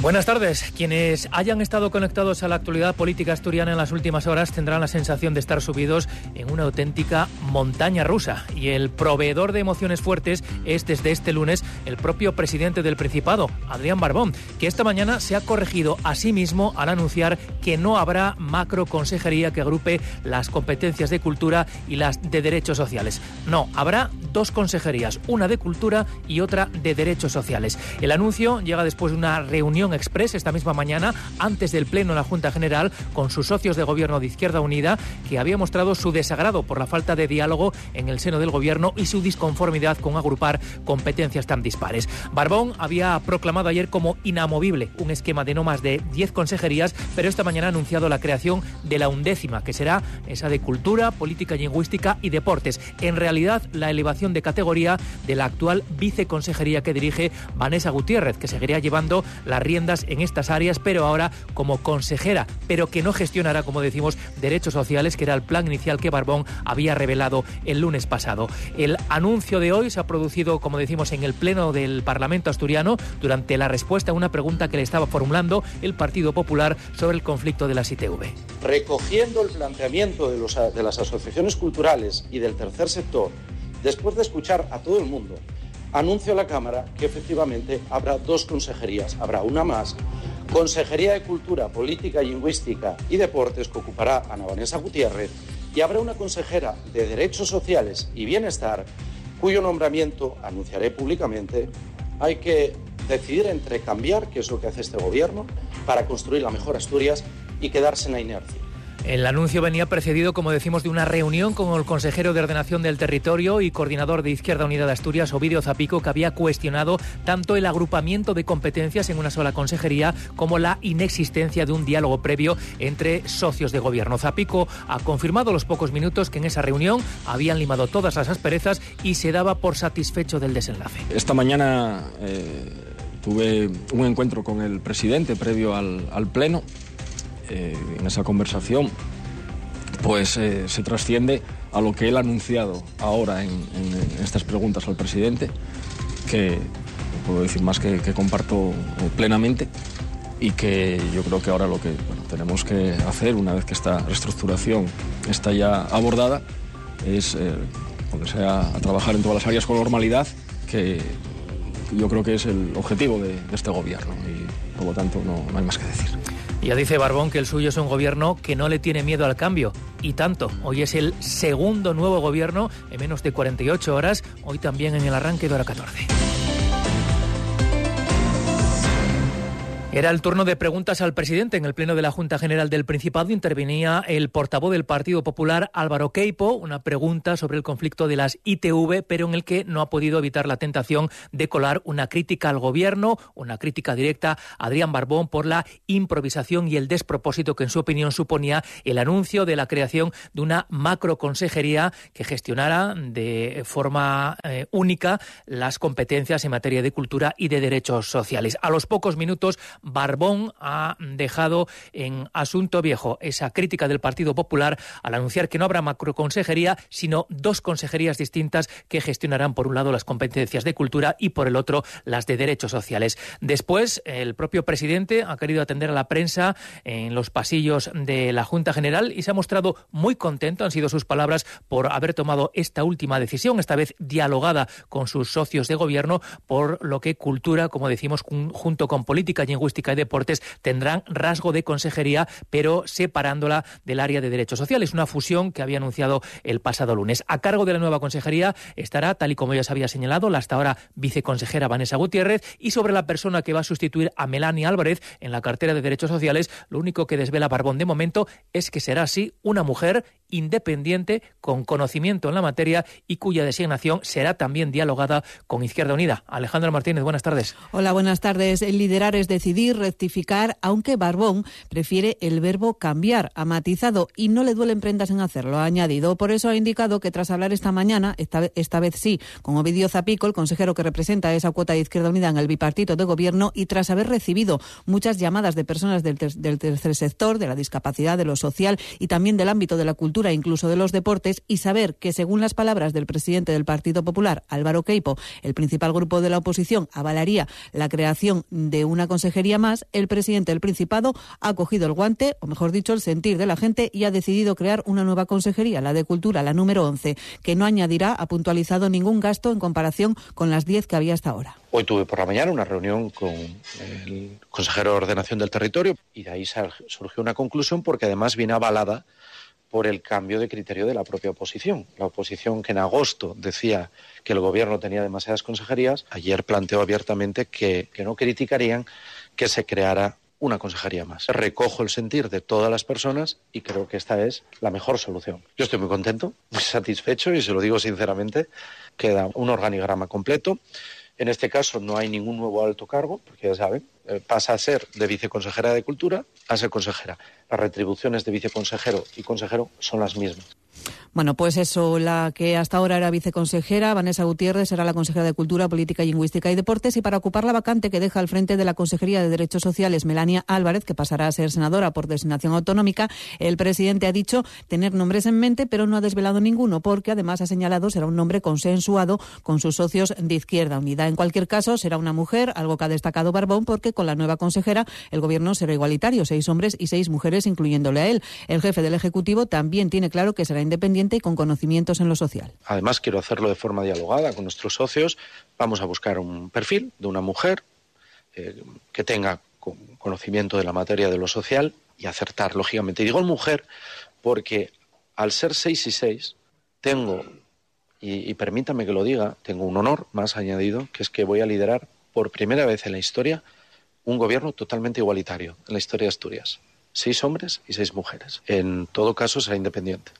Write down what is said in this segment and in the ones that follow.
Buenas tardes. Quienes hayan estado conectados a la actualidad política asturiana en las últimas horas tendrán la sensación de estar subidos en una auténtica montaña rusa. Y el proveedor de emociones fuertes es desde este lunes el propio presidente del Principado, Adrián Barbón, que esta mañana se ha corregido a sí mismo al anunciar que no habrá macro consejería que agrupe las competencias de cultura y las de derechos sociales. No, habrá dos consejerías, una de cultura y otra de derechos sociales. El anuncio llega después de una reunión express esta misma mañana antes del pleno de la Junta General con sus socios de gobierno de Izquierda Unida que había mostrado su desagrado por la falta de diálogo en el seno del gobierno y su disconformidad con agrupar competencias tan dispares. Barbón había proclamado ayer como inamovible un esquema de no más de 10 consejerías, pero esta mañana ha anunciado la creación de la undécima, que será esa de cultura, política lingüística y deportes. En realidad, la elevación de categoría de la actual viceconsejería que dirige Vanessa Gutiérrez, que seguiría llevando la rienda en estas áreas, pero ahora como consejera, pero que no gestionará, como decimos, derechos sociales, que era el plan inicial que Barbón había revelado el lunes pasado. El anuncio de hoy se ha producido, como decimos, en el Pleno del Parlamento asturiano durante la respuesta a una pregunta que le estaba formulando el Partido Popular sobre el conflicto de las ITV. Recogiendo el planteamiento de, los, de las asociaciones culturales y del tercer sector, después de escuchar a todo el mundo, anuncio a la Cámara que efectivamente habrá dos consejerías. Habrá una más, Consejería de Cultura, Política, Lingüística y Deportes, que ocupará Ana Vanessa Gutiérrez, y habrá una consejera de Derechos Sociales y Bienestar, cuyo nombramiento anunciaré públicamente. Hay que decidir entre cambiar, que es lo que hace este Gobierno, para construir la mejor Asturias y quedarse en la inercia. El anuncio venía precedido, como decimos, de una reunión con el consejero de Ordenación del Territorio y coordinador de Izquierda Unida de Asturias, Ovidio Zapico, que había cuestionado tanto el agrupamiento de competencias en una sola consejería como la inexistencia de un diálogo previo entre socios de gobierno. Zapico ha confirmado los pocos minutos que en esa reunión habían limado todas las asperezas y se daba por satisfecho del desenlace. Esta mañana eh, tuve un encuentro con el presidente previo al pleno eh, en esa conversación, pues eh, se trasciende a lo que él ha anunciado ahora en, estas preguntas al presidente, que no puedo decir más que, comparto eh, plenamente y que yo creo que ahora lo que tenemos que hacer una vez que esta reestructuración está ya abordada es ponerse a, trabajar en todas las áreas con normalidad, que yo creo que es el objetivo de, este gobierno y por lo tanto no hay más que decir. Ya dice Barbón que el suyo es un gobierno que no le tiene miedo al cambio. Y tanto, hoy es el segundo nuevo gobierno en menos de 48 horas, hoy también en el arranque de hora 14. Era el turno de preguntas al presidente. En el pleno de la Junta General del Principado intervenía el portavoz del Partido Popular, Álvaro Queipo, una pregunta sobre el conflicto de las ITV, pero en el que no ha podido evitar la tentación de colar una crítica al gobierno, una crítica directa a Adrián Barbón por la improvisación y el despropósito que en su opinión suponía el anuncio de la creación de una macroconsejería que gestionara de forma eh, única las competencias en materia de cultura y de derechos sociales. A los pocos minutos Barbón ha dejado en asunto viejo esa crítica del Partido Popular al anunciar que no habrá macroconsejería, sino dos consejerías distintas que gestionarán por un lado las competencias de cultura y por el otro las de derechos sociales. Después, el propio presidente ha querido atender a la prensa en los pasillos de la Junta General y se ha mostrado muy contento, han sido sus palabras, por haber tomado esta última decisión, esta vez dialogada con sus socios de gobierno, por lo que cultura, como decimos, junto con política y Y Deportes tendrán rasgo de consejería, pero separándola del área de derechos sociales, una fusión que había anunciado el pasado lunes. A cargo de la nueva consejería estará, tal y como ya se había señalado, la hasta ahora viceconsejera Vanessa Gutiérrez y sobre la persona que va a sustituir a Melania Álvarez en la cartera de derechos sociales, lo único que desvela Barbón de momento es que será así una mujer independiente, con conocimiento en la materia y cuya designación será también dialogada con Izquierda Unida. Alejandra Martínez, buenas tardes. Hola, buenas tardes. El liderar es decidir, rectificar, aunque Barbón prefiere el verbo cambiar. Ha matizado y no le duelen prendas en hacerlo, ha añadido. Por eso ha indicado que tras hablar esta mañana, esta, esta vez sí, con Ovidio Zapico, el consejero que representa esa cuota de Izquierda Unida en el bipartito de gobierno, y tras haber recibido muchas llamadas de personas del, del tercer sector, de la discapacidad, de lo social y también del ámbito de la cultura, Incluso de los Deportes y saber que, según las palabras del presidente del Partido Popular, Álvaro Queipo, el principal grupo de la oposición avalaría la creación de una consejería más, el presidente del Principado ha cogido el guante, o mejor dicho, el sentir de la gente y ha decidido crear una nueva consejería, la de Cultura, la número 11, que no añadirá, ha puntualizado, ningún gasto en comparación con las 10 que había hasta ahora. Hoy tuve por la mañana una reunión con el consejero de Ordenación del Territorio y de ahí surgió una conclusión porque además viene avalada por el cambio de criterio de la propia oposición. La oposición que en agosto decía que el gobierno tenía demasiadas consejerías, ayer planteó abiertamente que, no criticarían que se creara una consejería más. Recojo el sentir de todas las personas y creo que esta es la mejor solución. Yo estoy muy contento, muy satisfecho y se lo digo sinceramente. Queda un organigrama completo. En este caso no hay ningún nuevo alto cargo, porque ya saben, pasa a ser de viceconsejera de Cultura a ser consejera. Las retribuciones de viceconsejero y consejero son las mismas. Bueno, pues eso, la que hasta ahora era viceconsejera, Vanessa Gutiérrez, será la consejera de Cultura, Política, Lingüística y Deportes. Y para ocupar la vacante que deja al frente de la Consejería de Derechos Sociales, Melania Álvarez, que pasará a ser senadora por designación autonómica, el presidente ha dicho tener nombres en mente, pero no ha desvelado ninguno, porque además ha señalado será un nombre consensuado con sus socios de Izquierda Unida. En cualquier caso, será una mujer, algo que ha destacado Barbón, porque con la nueva consejera el gobierno será igualitario, seis hombres y seis mujeres, incluyéndole a él. El jefe del Ejecutivo también tiene claro que será independiente con conocimientos en lo social. Además, quiero hacerlo de forma dialogada con nuestros socios. Vamos a buscar un perfil de una mujer eh, que tenga conocimiento de la materia de lo social y acertar, lógicamente. Y digo mujer porque al ser seis y seis, tengo, y, y permítame que lo diga, tengo un honor más añadido, que es que voy a liderar por primera vez en la historia un gobierno totalmente igualitario en la historia de Asturias. Seis hombres y seis mujeres. En todo caso será independiente.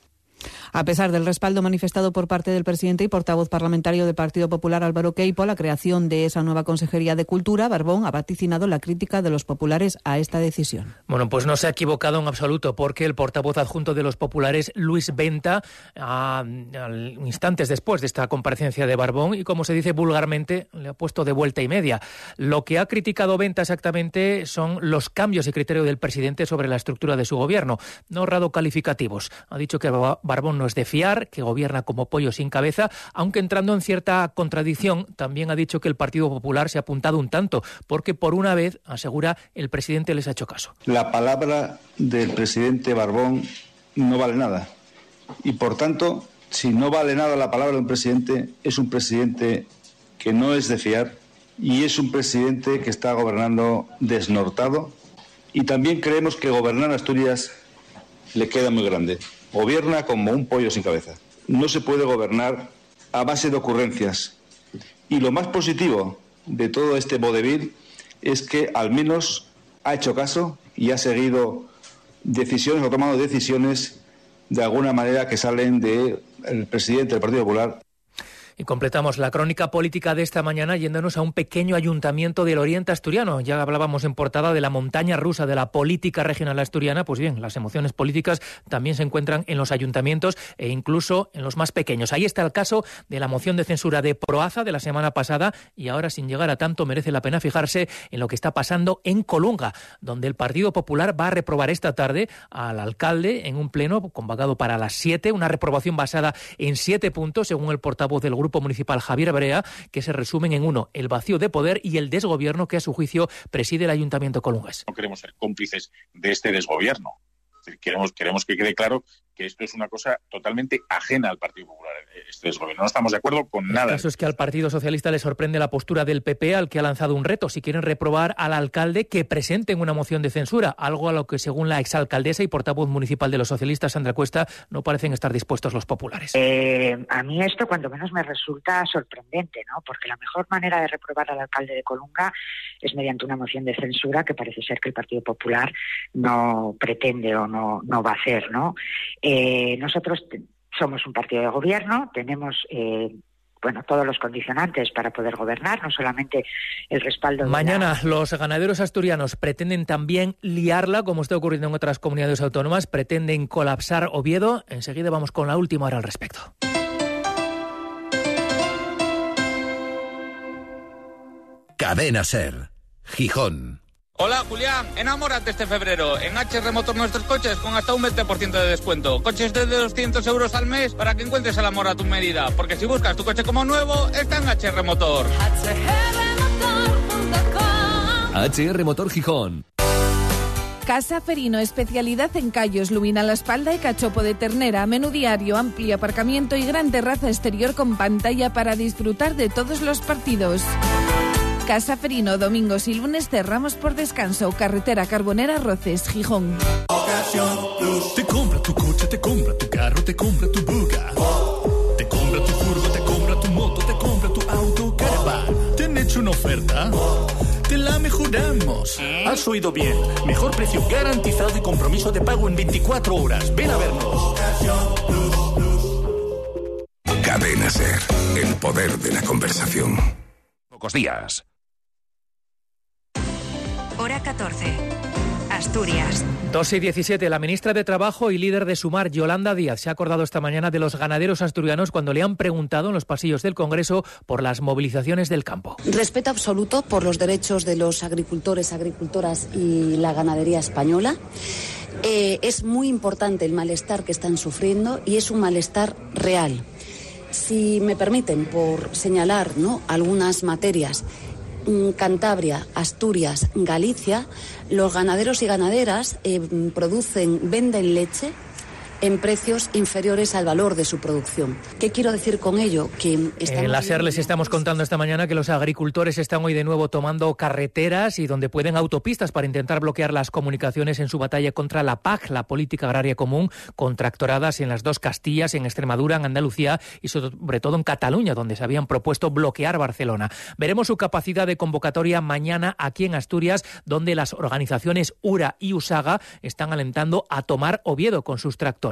A pesar del respaldo manifestado por parte del presidente y portavoz parlamentario del Partido Popular Álvaro Queipo la creación de esa nueva Consejería de Cultura, Barbón ha vaticinado la crítica de los populares a esta decisión. Bueno, pues no se ha equivocado en absoluto porque el portavoz adjunto de los populares, Luis Venta, a, instantes después de esta comparecencia de Barbón y como se dice vulgarmente, le ha puesto de vuelta y media. Lo que ha criticado Venta exactamente son los cambios y criterio del presidente sobre la estructura de su gobierno, no ahorrado calificativos. Ha dicho que Barbón no es de fiar, que gobierna como pollo sin cabeza, aunque entrando en cierta contradicción, también ha dicho que el Partido Popular se ha apuntado un tanto, porque por una vez, asegura, el presidente les ha hecho caso. La palabra del presidente Barbón no vale nada. Y por tanto, si no vale nada la palabra de un presidente, es un presidente que no es de fiar y es un presidente que está gobernando desnortado. Y también creemos que gobernar Asturias le queda muy grande. Gobierna como un pollo sin cabeza. No se puede gobernar a base de ocurrencias. Y lo más positivo de todo este vodevil es que al menos ha hecho caso y ha seguido decisiones o tomado decisiones de alguna manera que salen del presidente del Partido Popular y completamos la crónica política de esta mañana yéndonos a un pequeño ayuntamiento del Oriente Asturiano. Ya hablábamos en portada de la montaña rusa de la política regional asturiana. Pues bien, las emociones políticas también se encuentran en los ayuntamientos e incluso en los más pequeños. Ahí está el caso de la moción de censura de Proaza de la semana pasada y ahora, sin llegar a tanto, merece la pena fijarse en lo que está pasando en Colunga, donde el Partido Popular va a reprobar esta tarde al alcalde en un pleno convocado para las siete, una reprobación basada en siete puntos, según el portavoz del grupo Grupo Municipal Javier Brea, que se resumen en uno, el vacío de poder y el desgobierno que a su juicio preside el Ayuntamiento Colungas. No queremos ser cómplices de este desgobierno. Queremos, queremos que quede claro que esto es una cosa totalmente ajena al Partido Popular este No estamos de acuerdo con nada. El caso es que al Partido Socialista le sorprende la postura del PP al que ha lanzado un reto. Si quieren reprobar al alcalde, que presenten una moción de censura, algo a lo que según la exalcaldesa y portavoz municipal de los socialistas, Sandra Cuesta, no parecen estar dispuestos los populares. Eh, a mí esto cuando menos me resulta sorprendente, ¿no? Porque la mejor manera de reprobar al alcalde de Colunga es mediante una moción de censura que parece ser que el Partido Popular no pretende o no, no va a hacer, ¿no? Eh, nosotros somos un partido de gobierno, tenemos eh, bueno, todos los condicionantes para poder gobernar, no solamente el respaldo. Mañana los ganaderos asturianos pretenden también liarla, como está ocurriendo en otras comunidades autónomas, pretenden colapsar Oviedo. Enseguida vamos con la última hora al respecto. Cadena Ser, Gijón. Hola Julián, enamórate este febrero. En HR Motor nuestros coches con hasta un 20% de descuento. Coches de 200 euros al mes para que encuentres el amor a tu medida. Porque si buscas tu coche como nuevo, está en HR Motor. HR Motor Gijón. Casa Ferino, especialidad en callos, lumina la espalda y cachopo de ternera, menú diario, amplio aparcamiento y gran terraza exterior con pantalla para disfrutar de todos los partidos. Casa Ferino, domingos y lunes cerramos por descanso. Carretera Carbonera Roces, Gijón. Te compra tu coche, te compra tu carro, te compra tu buga. Te compra tu furgo, te compra tu moto, te compra tu auto, caravan. ¿Te han hecho una oferta? Te la mejoramos. Has oído bien. Mejor precio garantizado y compromiso de pago en 24 horas. Ven a vernos. Cadena Ser. El poder de la conversación. Pocos días. Hora 14. Asturias. 2 y 17. La ministra de Trabajo y líder de Sumar, Yolanda Díaz, se ha acordado esta mañana de los ganaderos asturianos cuando le han preguntado en los pasillos del Congreso por las movilizaciones del campo. Respeto absoluto por los derechos de los agricultores, agricultoras y la ganadería española. Eh, es muy importante el malestar que están sufriendo y es un malestar real. Si me permiten, por señalar ¿no? algunas materias Cantabria, Asturias, Galicia, los ganaderos y ganaderas eh, producen, venden leche en precios inferiores al valor de su producción. ¿Qué quiero decir con ello? Que en la SER les estamos contando esta mañana que los agricultores están hoy de nuevo tomando carreteras y donde pueden autopistas para intentar bloquear las comunicaciones en su batalla contra la PAC, la Política Agraria Común, contractoradas en las dos Castillas, en Extremadura, en Andalucía y sobre todo en Cataluña, donde se habían propuesto bloquear Barcelona. Veremos su capacidad de convocatoria mañana aquí en Asturias, donde las organizaciones URA y USAGA están alentando a tomar Oviedo con sus tractores.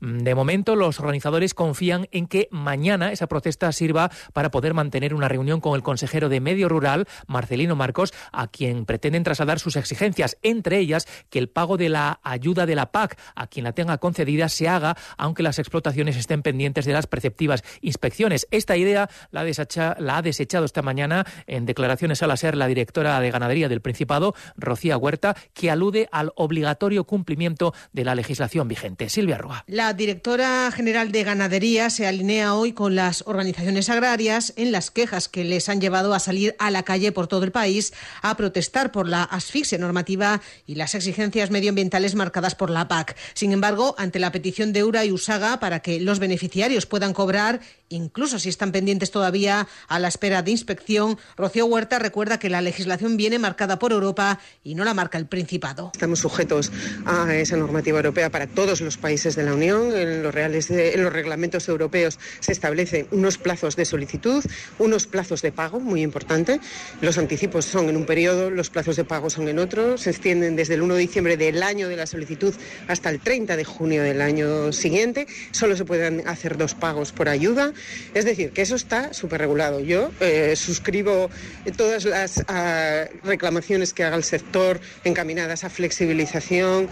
Mm, de momento, los organizadores confían en que mañana esa protesta sirva para poder mantener una reunión con el consejero de Medio Rural, Marcelino Marcos, a quien pretenden trasladar sus exigencias, entre ellas que el pago de la ayuda de la PAC a quien la tenga concedida se haga, aunque las explotaciones estén pendientes de las preceptivas inspecciones. Esta idea la, ha desechado esta mañana en declaraciones a la SER la directora de Ganadería del Principado, Rocía Huerta, que alude al obligatorio cumplimiento de la legislación vigente. Silvia la directora general de Ganadería se alinea hoy con las organizaciones agrarias en las quejas que les han llevado a salir a la calle por todo el país a protestar por la asfixia normativa y las exigencias medioambientales marcadas por la PAC. Sin embargo, ante la petición de URA y USAGA para que los beneficiarios puedan cobrar incluso si están pendientes todavía a la espera de inspección, Rocío Huerta recuerda que la legislación viene marcada por Europa y no la marca el Principado. Estamos sujetos a esa normativa europea para todos los países de la Unión. En los, reales los reglamentos europeos se establecen unos plazos de solicitud, unos plazos de pago, muy importante. Los anticipos son en un periodo, los plazos de pago son en otro. Se extienden desde el 1 de diciembre del año de la solicitud hasta el 30 de junio del año siguiente. Solo se pueden hacer dos pagos por ayuda. Es decir, que eso está súper regulado. Yo eh, suscribo todas las ah, reclamaciones que haga el sector encaminadas a flexibilización,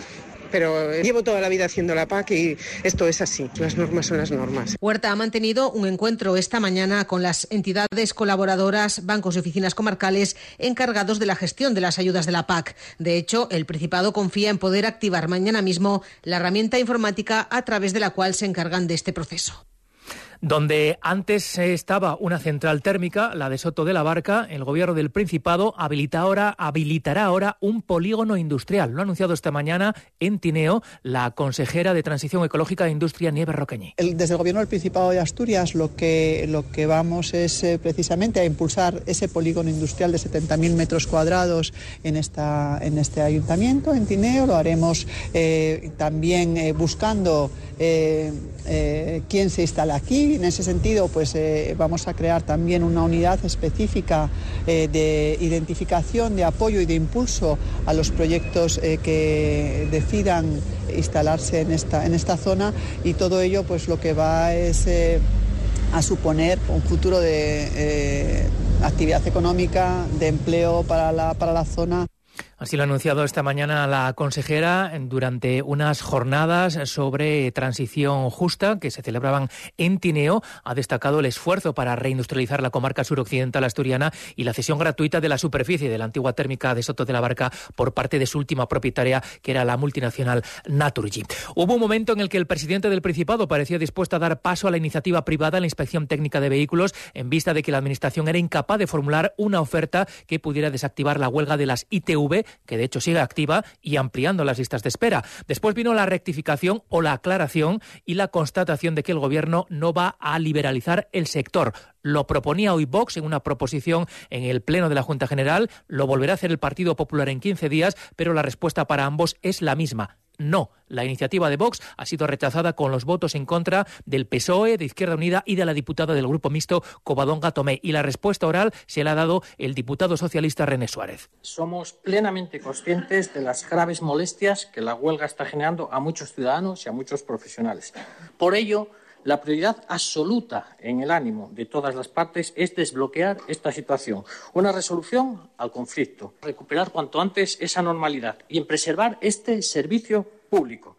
pero llevo toda la vida haciendo la PAC y esto es así, las normas son las normas. Huerta ha mantenido un encuentro esta mañana con las entidades colaboradoras, bancos y oficinas comarcales encargados de la gestión de las ayudas de la PAC. De hecho, el Principado confía en poder activar mañana mismo la herramienta informática a través de la cual se encargan de este proceso. Donde antes estaba una central térmica, la de Soto de la Barca, el gobierno del Principado habilita ahora, habilitará ahora un polígono industrial. Lo ha anunciado esta mañana en Tineo la consejera de Transición Ecológica de Industria, Nieves Roqueñi. desde el gobierno del Principado de Asturias lo que, lo que vamos es eh, precisamente a impulsar ese polígono industrial de 70.000 metros cuadrados en, esta, en este ayuntamiento, en Tineo. Lo haremos eh, también eh, buscando quién se instala aquí en ese sentido, pues eh, vamos a crear también una unidad específica eh, de identificación, de apoyo y de impulso a los proyectos eh, que decidan instalarse en esta, en esta zona y todo ello pues lo que va es a suponer un futuro de actividad económica, de empleo para la, para la zona. Así lo ha anunciado esta mañana la consejera durante unas jornadas sobre transición justa que se celebraban en Tineo. Ha destacado el esfuerzo para reindustrializar la comarca suroccidental asturiana y la cesión gratuita de la superficie de la antigua térmica de Soto de la Barca por parte de su última propietaria, que era la multinacional Naturgy. Hubo un momento en el que el presidente del Principado parecía dispuesto a dar paso a la iniciativa privada en la inspección técnica de vehículos en vista de que la Administración era incapaz de formular una oferta que pudiera desactivar la huelga de las ITV que de hecho sigue activa y ampliando las listas de espera. Después vino la rectificación o la aclaración y la constatación de que el Gobierno no va a liberalizar el sector. Lo proponía hoy Vox en una proposición en el Pleno de la Junta General, lo volverá a hacer el Partido Popular en 15 días, pero la respuesta para ambos es la misma no. La iniciativa de Vox ha sido rechazada con los votos en contra del PSOE, de Izquierda Unida y de la diputada del Grupo Mixto Covadonga Tomé. Y la respuesta oral se la ha dado el diputado socialista René Suárez. Somos plenamente conscientes de las graves molestias que la huelga está generando a muchos ciudadanos y a muchos profesionales. Por ello, la prioridad absoluta en el ánimo de todas las partes es desbloquear esta situación, una resolución al conflicto, recuperar cuanto antes esa normalidad y en preservar este servicio público.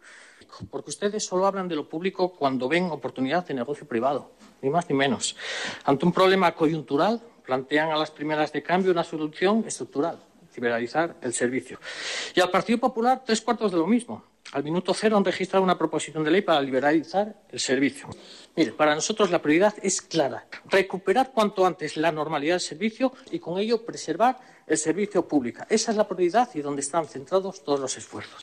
Porque ustedes solo hablan de lo público cuando ven oportunidad de negocio privado, ni más ni menos. Ante un problema coyuntural, plantean a las primeras de cambio una solución estructural, liberalizar el servicio. Y al Partido Popular, tres cuartos de lo mismo al minuto cero han registrado una proposición de ley para liberalizar el servicio. Mire, para nosotros la prioridad es clara, recuperar cuanto antes la normalidad del servicio y con ello preservar el servicio público. Esa es la prioridad y donde están centrados todos los esfuerzos.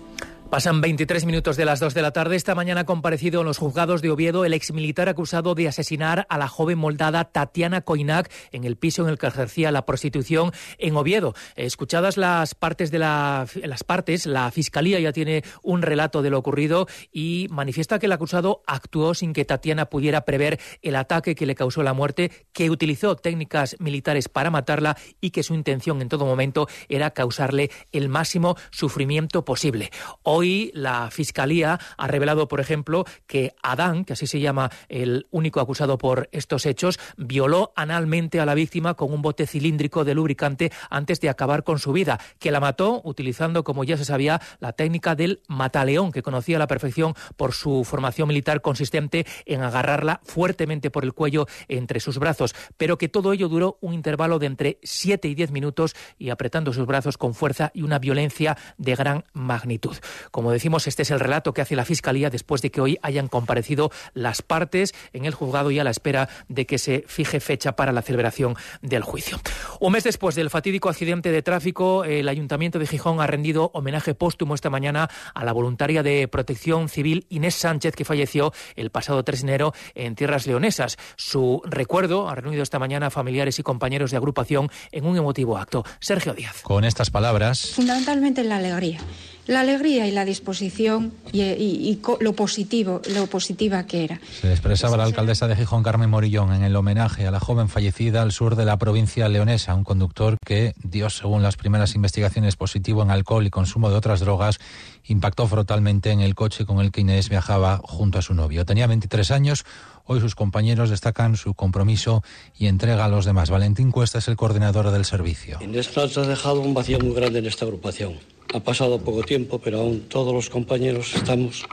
Pasan 23 minutos de las 2 de la tarde. Esta mañana ha comparecido en los juzgados de Oviedo el exmilitar acusado de asesinar a la joven moldada Tatiana Koinak en el piso en el que ejercía la prostitución en Oviedo. Escuchadas las partes de la, las partes, la fiscalía ya tiene un relato de lo ocurrido y manifiesta que el acusado actuó sin que Tatiana pudiera prever el ataque que le causó la muerte, que utilizó técnicas militares para matarla y que su intención en todo momento era causarle el máximo sufrimiento posible. Hoy la Fiscalía ha revelado, por ejemplo, que Adán, que así se llama el único acusado por estos hechos, violó analmente a la víctima con un bote cilíndrico de lubricante antes de acabar con su vida, que la mató utilizando, como ya se sabía, la técnica del mataleón, que conocía a la perfección por su formación militar consistente en agarrarla fuertemente por el cuello entre sus brazos, pero que todo ello duró un intervalo de entre 7 y 10 minutos y apretando sus brazos con fuerza y una violencia de gran magnitud. Como decimos, este es el relato que hace la Fiscalía después de que hoy hayan comparecido las partes en el juzgado y a la espera de que se fije fecha para la celebración del juicio. Un mes después del fatídico accidente de tráfico, el Ayuntamiento de Gijón ha rendido homenaje póstumo esta mañana a la voluntaria de protección civil Inés Sánchez, que falleció el pasado 3 de enero en tierras leonesas. Su recuerdo ha reunido esta mañana a familiares y compañeros de agrupación en un emotivo acto. Sergio Díaz. Con estas palabras. Fundamentalmente la alegría la alegría y la disposición y, y, y, lo positivo, lo positiva que era. Se expresaba la alcaldesa de Gijón, Carmen Morillón, en el homenaje a la joven fallecida al sur de la provincia leonesa, un conductor que dio, según las primeras investigaciones, positivo en alcohol y consumo de otras drogas, impactó frontalmente en el coche con el que Inés viajaba junto a su novio. Tenía 23 años. Hoy sus compañeros destacan su compromiso y entrega a los demás. Valentín Cuesta es el coordinador del servicio. Inés nos ha dejado un vacío muy grande en esta agrupación. Ha pasado poco tiempo, pero aún todos los compañeros estamos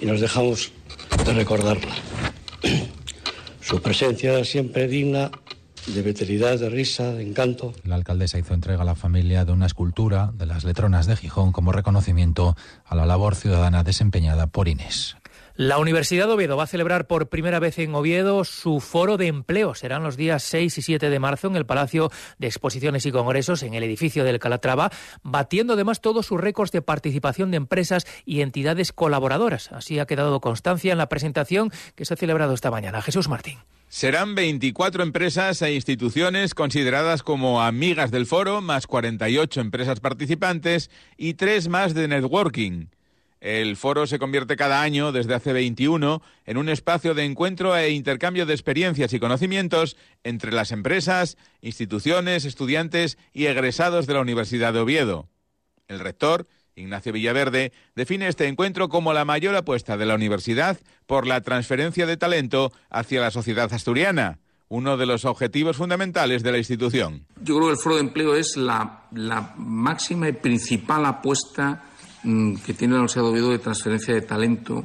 y nos dejamos de recordarla. Su presencia siempre digna de veteridad, de risa, de encanto. La alcaldesa hizo entrega a la familia de una escultura de las letronas de Gijón como reconocimiento a la labor ciudadana desempeñada por Inés. La Universidad de Oviedo va a celebrar por primera vez en Oviedo su foro de empleo. Serán los días 6 y 7 de marzo en el Palacio de Exposiciones y Congresos, en el edificio del Calatrava, batiendo además todos sus récords de participación de empresas y entidades colaboradoras. Así ha quedado constancia en la presentación que se ha celebrado esta mañana. Jesús Martín. Serán 24 empresas e instituciones consideradas como amigas del foro, más 48 empresas participantes y tres más de networking. El foro se convierte cada año, desde hace 21, en un espacio de encuentro e intercambio de experiencias y conocimientos entre las empresas, instituciones, estudiantes y egresados de la Universidad de Oviedo. El rector, Ignacio Villaverde, define este encuentro como la mayor apuesta de la universidad por la transferencia de talento hacia la sociedad asturiana uno de los objetivos fundamentales de la institución. Yo creo que el foro de empleo es la, máxima y principal apuesta Mm, que tiene la Universidad de Oviedo de transferencia de talento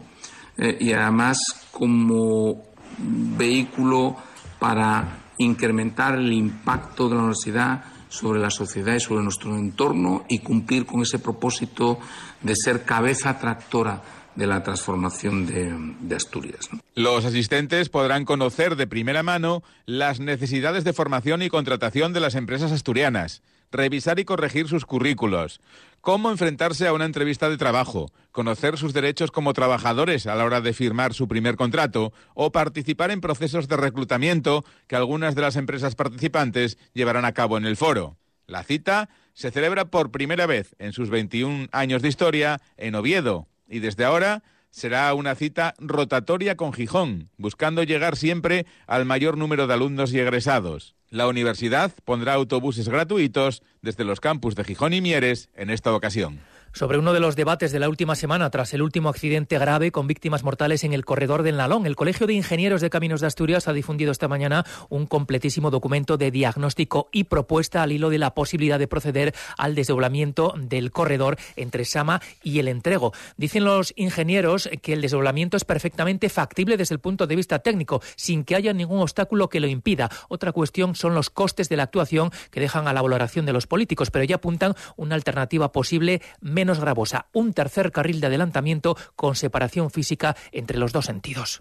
eh, y además como vehículo para incrementar el impacto de la universidad sobre la sociedad y sobre nuestro entorno y cumplir con ese propósito de ser cabeza tractora de la transformación de, Asturias. Los asistentes podrán conocer de primera mano las necesidades de formación y contratación de las empresas asturianas, revisar y corregir sus currículos, cómo enfrentarse a una entrevista de trabajo, conocer sus derechos como trabajadores a la hora de firmar su primer contrato o participar en procesos de reclutamiento que algunas de las empresas participantes llevarán a cabo en el foro. La cita se celebra por primera vez en sus 21 años de historia en Oviedo. Y desde ahora será una cita rotatoria con Gijón, buscando llegar siempre al mayor número de alumnos y egresados. La universidad pondrá autobuses gratuitos desde los campus de Gijón y Mieres en esta ocasión sobre uno de los debates de la última semana tras el último accidente grave con víctimas mortales en el corredor del Nalón. El Colegio de Ingenieros de Caminos de Asturias ha difundido esta mañana un completísimo documento de diagnóstico y propuesta al hilo de la posibilidad de proceder al desdoblamiento del corredor entre Sama y el Entrego. Dicen los ingenieros que el desdoblamiento es perfectamente factible desde el punto de vista técnico, sin que haya ningún obstáculo que lo impida. Otra cuestión son los costes de la actuación que dejan a la valoración de los políticos, pero ya apuntan una alternativa posible gravosa, un tercer carril de adelantamiento con separación física entre los dos sentidos.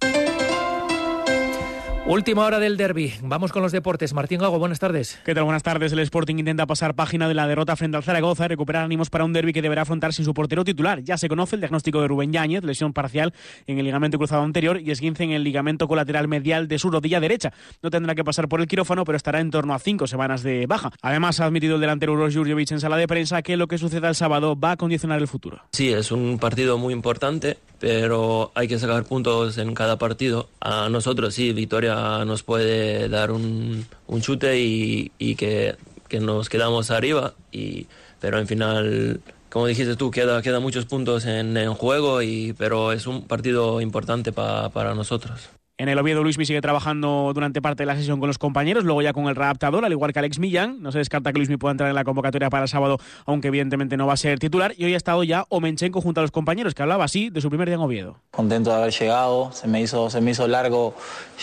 Última hora del derby. Vamos con los deportes. Martín Gago, buenas tardes. ¿Qué tal? Buenas tardes. El Sporting intenta pasar página de la derrota frente al Zaragoza y recuperar ánimos para un derby que deberá afrontar sin su portero titular. Ya se conoce el diagnóstico de Rubén Yáñez, lesión parcial en el ligamento cruzado anterior y esguince en el ligamento colateral medial de su rodilla derecha. No tendrá que pasar por el quirófano, pero estará en torno a cinco semanas de baja. Además, ha admitido el delantero Uros Jurjovic en sala de prensa que lo que suceda el sábado va a condicionar el futuro. Sí, es un partido muy importante pero hay que sacar puntos en cada partido. A nosotros sí, Victoria nos puede dar un, un chute y, y que, que, nos quedamos arriba, y, pero en final, como dijiste tú, queda, queda muchos puntos en, en juego, y, pero es un partido importante pa, para nosotros. En el Oviedo, Luismi sigue trabajando durante parte de la sesión con los compañeros, luego ya con el readaptador, al igual que Alex Millán. No se descarta que Luismi pueda entrar en la convocatoria para el sábado, aunque evidentemente no va a ser titular. Y hoy ha estado ya Omenchenko junto a los compañeros, que hablaba así de su primer día en Oviedo. Contento de haber llegado, se me hizo, se me hizo largo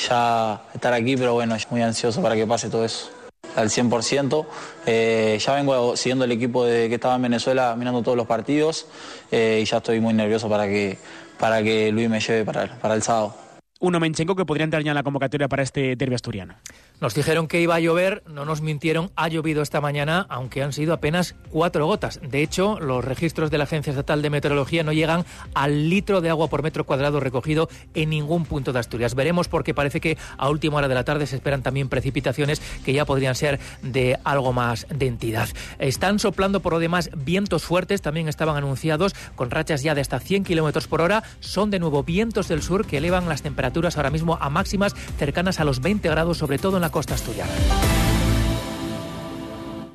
ya estar aquí, pero bueno, muy ansioso para que pase todo eso al 100%. Eh, ya vengo siguiendo el equipo de que estaba en Venezuela, mirando todos los partidos eh, y ya estoy muy nervioso para que, para que Luis me lleve para, para el sábado uno Menchenko que podría entrar ya en la convocatoria para este derbi asturiano. Nos dijeron que iba a llover, no nos mintieron, ha llovido esta mañana, aunque han sido apenas cuatro gotas. De hecho, los registros de la Agencia Estatal de Meteorología no llegan al litro de agua por metro cuadrado recogido en ningún punto de Asturias. Veremos porque parece que a última hora de la tarde se esperan también precipitaciones que ya podrían ser de algo más de entidad. Están soplando por lo demás vientos fuertes, también estaban anunciados con rachas ya de hasta 100 kilómetros por hora. Son de nuevo vientos del sur que elevan las temperaturas ahora mismo a máximas cercanas a los 20 grados, sobre todo en la costa asturiana.